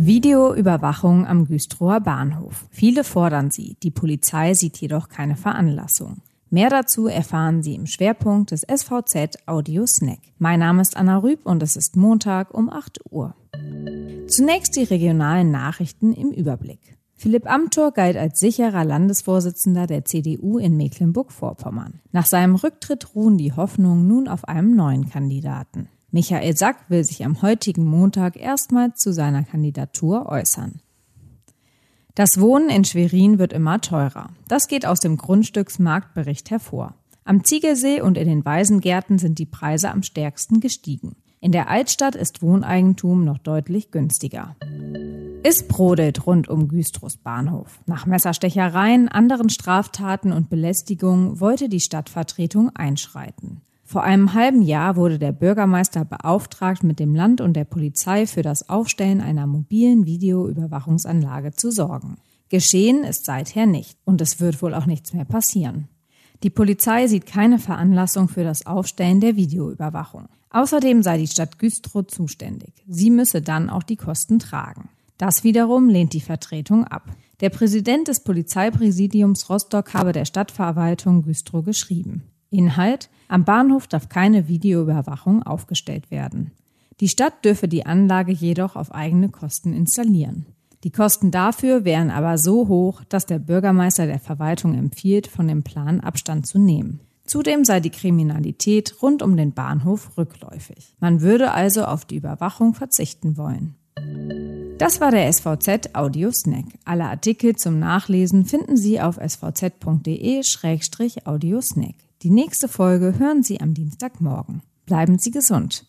Videoüberwachung am Güstrower Bahnhof. Viele fordern sie, die Polizei sieht jedoch keine Veranlassung. Mehr dazu erfahren Sie im Schwerpunkt des SVZ Audio Snack. Mein Name ist Anna Rüb und es ist Montag um 8 Uhr. Zunächst die regionalen Nachrichten im Überblick. Philipp Amthor galt als sicherer Landesvorsitzender der CDU in Mecklenburg-Vorpommern. Nach seinem Rücktritt ruhen die Hoffnungen nun auf einem neuen Kandidaten. Michael Sack will sich am heutigen Montag erstmals zu seiner Kandidatur äußern. Das Wohnen in Schwerin wird immer teurer. Das geht aus dem Grundstücksmarktbericht hervor. Am Ziegelsee und in den Waisengärten sind die Preise am stärksten gestiegen. In der Altstadt ist Wohneigentum noch deutlich günstiger. Es brodelt rund um Güstrows Bahnhof. Nach Messerstechereien, anderen Straftaten und Belästigungen wollte die Stadtvertretung einschreiten. Vor einem halben Jahr wurde der Bürgermeister beauftragt, mit dem Land und der Polizei für das Aufstellen einer mobilen Videoüberwachungsanlage zu sorgen. Geschehen ist seither nicht und es wird wohl auch nichts mehr passieren. Die Polizei sieht keine Veranlassung für das Aufstellen der Videoüberwachung. Außerdem sei die Stadt Güstrow zuständig. Sie müsse dann auch die Kosten tragen. Das wiederum lehnt die Vertretung ab. Der Präsident des Polizeipräsidiums Rostock habe der Stadtverwaltung Güstrow geschrieben. Inhalt Am Bahnhof darf keine Videoüberwachung aufgestellt werden. Die Stadt dürfe die Anlage jedoch auf eigene Kosten installieren. Die Kosten dafür wären aber so hoch, dass der Bürgermeister der Verwaltung empfiehlt, von dem Plan Abstand zu nehmen. Zudem sei die Kriminalität rund um den Bahnhof rückläufig. Man würde also auf die Überwachung verzichten wollen. Das war der SVZ Audio Snack. Alle Artikel zum Nachlesen finden Sie auf svz.de-audiosnack. Die nächste Folge hören Sie am Dienstagmorgen. Bleiben Sie gesund.